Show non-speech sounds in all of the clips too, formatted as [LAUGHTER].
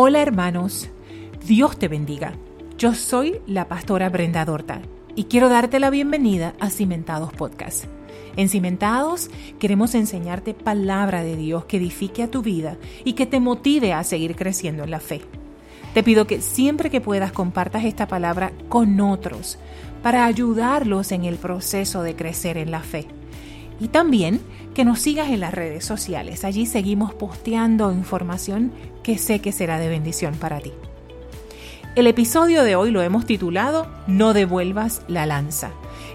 Hola hermanos, Dios te bendiga. Yo soy la pastora Brenda Dorta y quiero darte la bienvenida a Cimentados Podcast. En Cimentados queremos enseñarte palabra de Dios que edifique a tu vida y que te motive a seguir creciendo en la fe. Te pido que siempre que puedas compartas esta palabra con otros para ayudarlos en el proceso de crecer en la fe. Y también que nos sigas en las redes sociales. Allí seguimos posteando información que sé que será de bendición para ti. El episodio de hoy lo hemos titulado No devuelvas la lanza.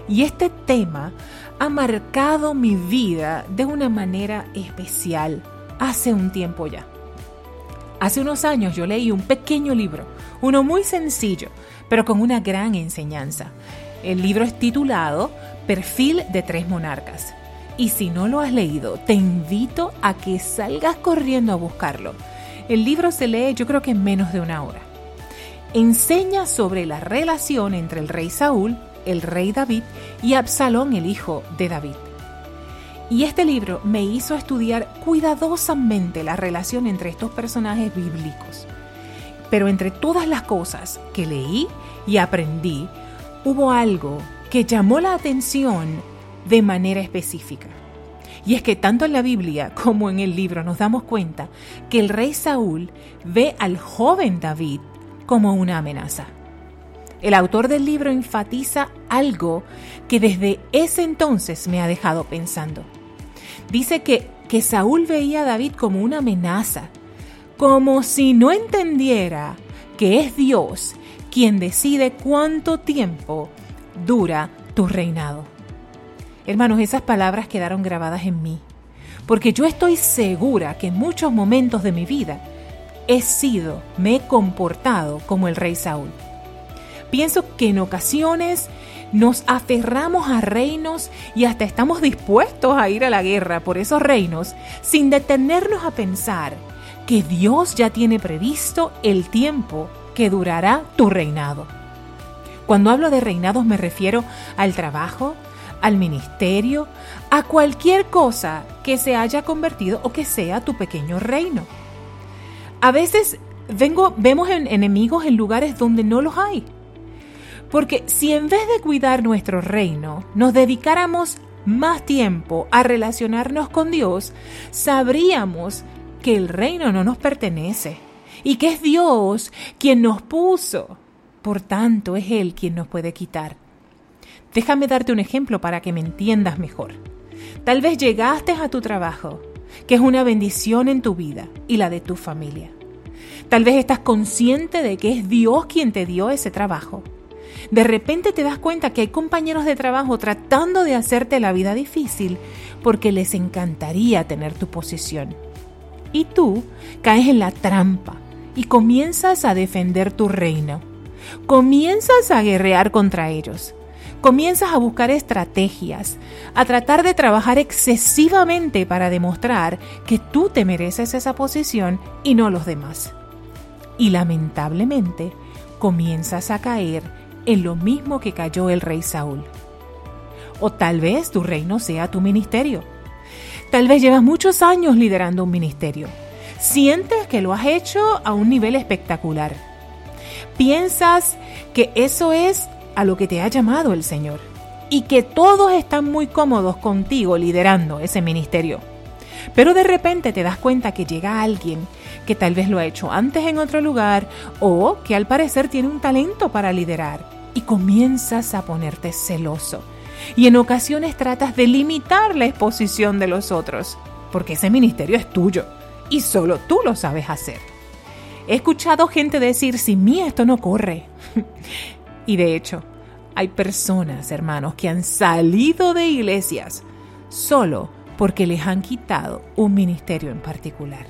Y este tema ha marcado mi vida de una manera especial hace un tiempo ya. Hace unos años yo leí un pequeño libro, uno muy sencillo, pero con una gran enseñanza. El libro es titulado Perfil de tres monarcas. Y si no lo has leído, te invito a que salgas corriendo a buscarlo. El libro se lee yo creo que en menos de una hora. Enseña sobre la relación entre el rey Saúl, el rey David y Absalón, el hijo de David. Y este libro me hizo estudiar cuidadosamente la relación entre estos personajes bíblicos. Pero entre todas las cosas que leí y aprendí, hubo algo que llamó la atención de manera específica. Y es que tanto en la Biblia como en el libro nos damos cuenta que el rey Saúl ve al joven David como una amenaza. El autor del libro enfatiza algo que desde ese entonces me ha dejado pensando. Dice que, que Saúl veía a David como una amenaza, como si no entendiera que es Dios quien decide cuánto tiempo dura tu reinado. Hermanos, esas palabras quedaron grabadas en mí, porque yo estoy segura que en muchos momentos de mi vida he sido, me he comportado como el rey Saúl. Pienso que en ocasiones nos aferramos a reinos y hasta estamos dispuestos a ir a la guerra por esos reinos sin detenernos a pensar que Dios ya tiene previsto el tiempo que durará tu reinado. Cuando hablo de reinados me refiero al trabajo, al ministerio, a cualquier cosa que se haya convertido o que sea tu pequeño reino. A veces vengo, vemos enemigos en lugares donde no los hay. Porque si en vez de cuidar nuestro reino nos dedicáramos más tiempo a relacionarnos con Dios, sabríamos que el reino no nos pertenece y que es Dios quien nos puso. Por tanto, es Él quien nos puede quitar. Déjame darte un ejemplo para que me entiendas mejor. Tal vez llegaste a tu trabajo, que es una bendición en tu vida y la de tu familia. Tal vez estás consciente de que es Dios quien te dio ese trabajo. De repente te das cuenta que hay compañeros de trabajo tratando de hacerte la vida difícil porque les encantaría tener tu posición. Y tú caes en la trampa y comienzas a defender tu reino. Comienzas a guerrear contra ellos comienzas a buscar estrategias, a tratar de trabajar excesivamente para demostrar que tú te mereces esa posición y no los demás. Y lamentablemente comienzas a caer en lo mismo que cayó el rey Saúl. O tal vez tu reino sea tu ministerio. Tal vez llevas muchos años liderando un ministerio. Sientes que lo has hecho a un nivel espectacular. Piensas que eso es a lo que te ha llamado el Señor y que todos están muy cómodos contigo liderando ese ministerio. Pero de repente te das cuenta que llega alguien que tal vez lo ha hecho antes en otro lugar o que al parecer tiene un talento para liderar y comienzas a ponerte celoso. Y en ocasiones tratas de limitar la exposición de los otros, porque ese ministerio es tuyo y solo tú lo sabes hacer. He escuchado gente decir, sin mí esto no corre. [LAUGHS] Y de hecho, hay personas, hermanos, que han salido de iglesias solo porque les han quitado un ministerio en particular.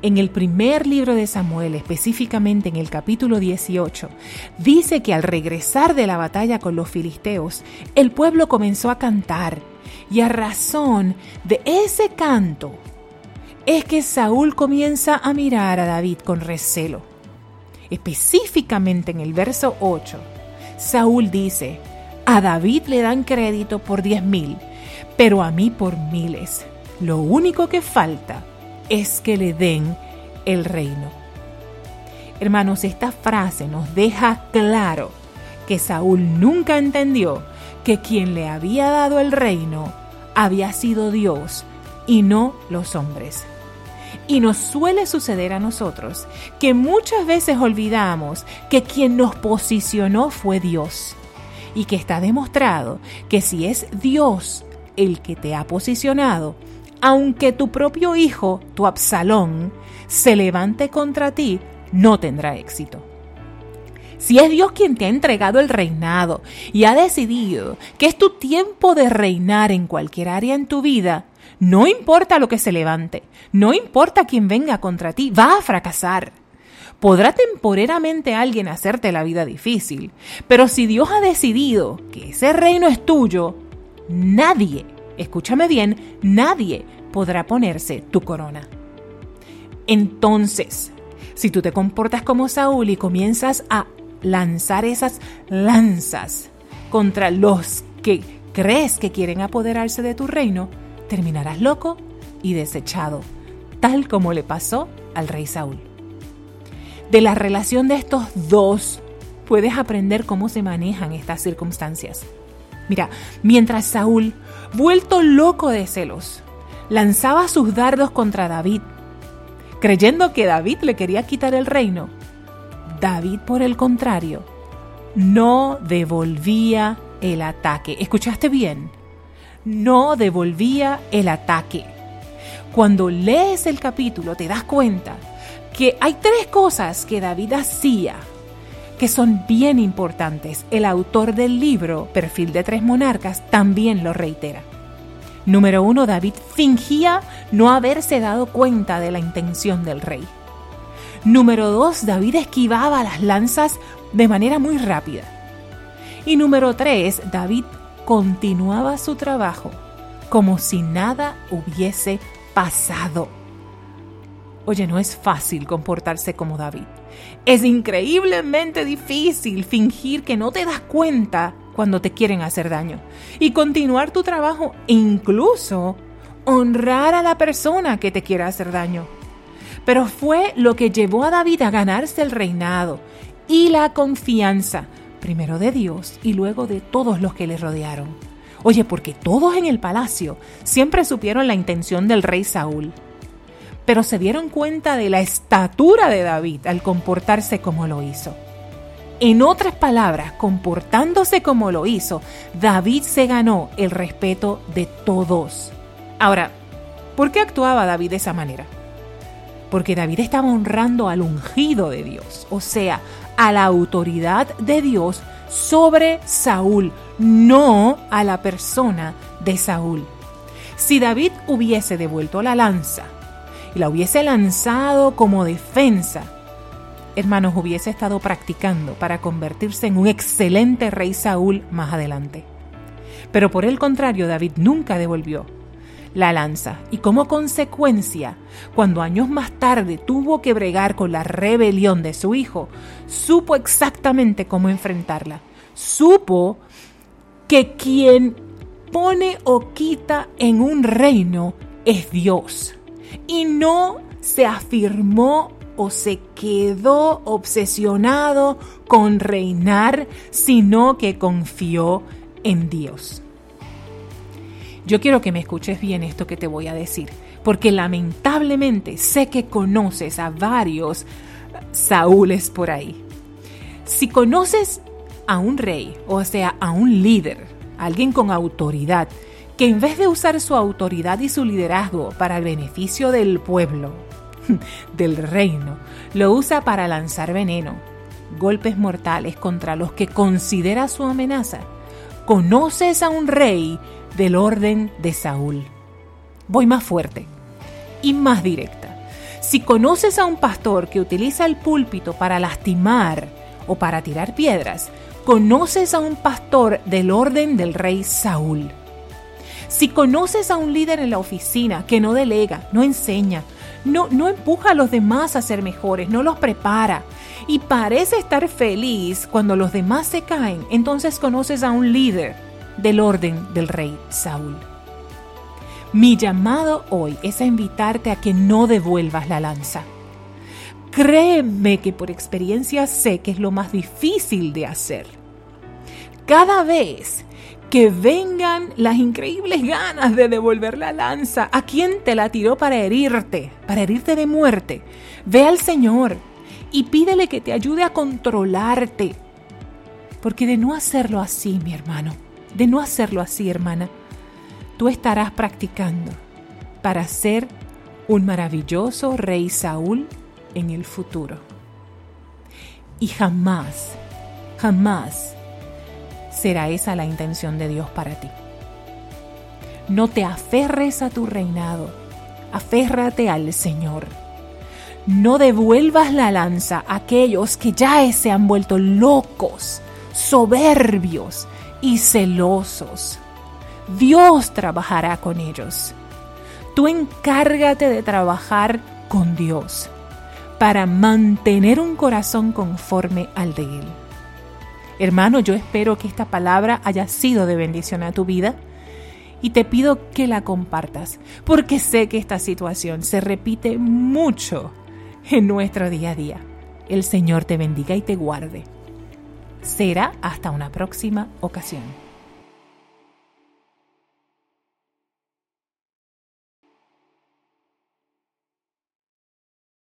En el primer libro de Samuel, específicamente en el capítulo 18, dice que al regresar de la batalla con los filisteos, el pueblo comenzó a cantar y a razón de ese canto es que Saúl comienza a mirar a David con recelo específicamente en el verso 8, Saúl dice, a David le dan crédito por diez mil, pero a mí por miles. Lo único que falta es que le den el reino. Hermanos, esta frase nos deja claro que Saúl nunca entendió que quien le había dado el reino había sido Dios y no los hombres. Y nos suele suceder a nosotros que muchas veces olvidamos que quien nos posicionó fue Dios. Y que está demostrado que si es Dios el que te ha posicionado, aunque tu propio hijo, tu Absalón, se levante contra ti, no tendrá éxito. Si es Dios quien te ha entregado el reinado y ha decidido que es tu tiempo de reinar en cualquier área en tu vida, no importa lo que se levante, no importa quién venga contra ti, va a fracasar. Podrá temporeramente alguien hacerte la vida difícil, pero si Dios ha decidido que ese reino es tuyo, nadie, escúchame bien, nadie podrá ponerse tu corona. Entonces, si tú te comportas como Saúl y comienzas a lanzar esas lanzas contra los que crees que quieren apoderarse de tu reino, terminarás loco y desechado, tal como le pasó al rey Saúl. De la relación de estos dos puedes aprender cómo se manejan estas circunstancias. Mira, mientras Saúl, vuelto loco de celos, lanzaba sus dardos contra David, creyendo que David le quería quitar el reino, David, por el contrario, no devolvía el ataque. ¿Escuchaste bien? No devolvía el ataque. Cuando lees el capítulo te das cuenta que hay tres cosas que David hacía que son bien importantes. El autor del libro, Perfil de Tres Monarcas, también lo reitera. Número uno, David fingía no haberse dado cuenta de la intención del rey. Número dos, David esquivaba las lanzas de manera muy rápida. Y número tres, David continuaba su trabajo como si nada hubiese pasado. Oye, no es fácil comportarse como David. Es increíblemente difícil fingir que no te das cuenta cuando te quieren hacer daño y continuar tu trabajo incluso honrar a la persona que te quiera hacer daño. Pero fue lo que llevó a David a ganarse el reinado y la confianza primero de Dios y luego de todos los que le rodearon. Oye, porque todos en el palacio siempre supieron la intención del rey Saúl, pero se dieron cuenta de la estatura de David al comportarse como lo hizo. En otras palabras, comportándose como lo hizo, David se ganó el respeto de todos. Ahora, ¿por qué actuaba David de esa manera? Porque David estaba honrando al ungido de Dios, o sea, a la autoridad de Dios sobre Saúl, no a la persona de Saúl. Si David hubiese devuelto la lanza y la hubiese lanzado como defensa, hermanos, hubiese estado practicando para convertirse en un excelente rey Saúl más adelante. Pero por el contrario, David nunca devolvió la lanza y como consecuencia, cuando años más tarde tuvo que bregar con la rebelión de su hijo, supo exactamente cómo enfrentarla. Supo que quien pone o quita en un reino es Dios y no se afirmó o se quedó obsesionado con reinar, sino que confió en Dios. Yo quiero que me escuches bien esto que te voy a decir, porque lamentablemente sé que conoces a varios Saúles por ahí. Si conoces a un rey, o sea, a un líder, alguien con autoridad, que en vez de usar su autoridad y su liderazgo para el beneficio del pueblo, [LAUGHS] del reino, lo usa para lanzar veneno, golpes mortales contra los que considera su amenaza, conoces a un rey del orden de Saúl. Voy más fuerte y más directa. Si conoces a un pastor que utiliza el púlpito para lastimar o para tirar piedras, conoces a un pastor del orden del rey Saúl. Si conoces a un líder en la oficina que no delega, no enseña, no, no empuja a los demás a ser mejores, no los prepara y parece estar feliz cuando los demás se caen, entonces conoces a un líder del orden del rey Saúl. Mi llamado hoy es a invitarte a que no devuelvas la lanza, créeme que por experiencia sé que es lo más difícil de hacer. Cada vez que vengan las increíbles ganas de devolver la lanza a quien te la tiró para herirte, para herirte de muerte, ve al Señor y pídele que te ayude a controlarte. Porque de no hacerlo así, mi hermano, de no hacerlo así, hermana, tú estarás practicando para ser un maravilloso rey Saúl en el futuro. Y jamás, jamás será esa la intención de Dios para ti. No te aferres a tu reinado, aférrate al Señor. No devuelvas la lanza a aquellos que ya se han vuelto locos, soberbios y celosos. Dios trabajará con ellos. Tú encárgate de trabajar con Dios para mantener un corazón conforme al de Él. Hermano, yo espero que esta palabra haya sido de bendición a tu vida y te pido que la compartas, porque sé que esta situación se repite mucho en nuestro día a día. El Señor te bendiga y te guarde. Será hasta una próxima ocasión.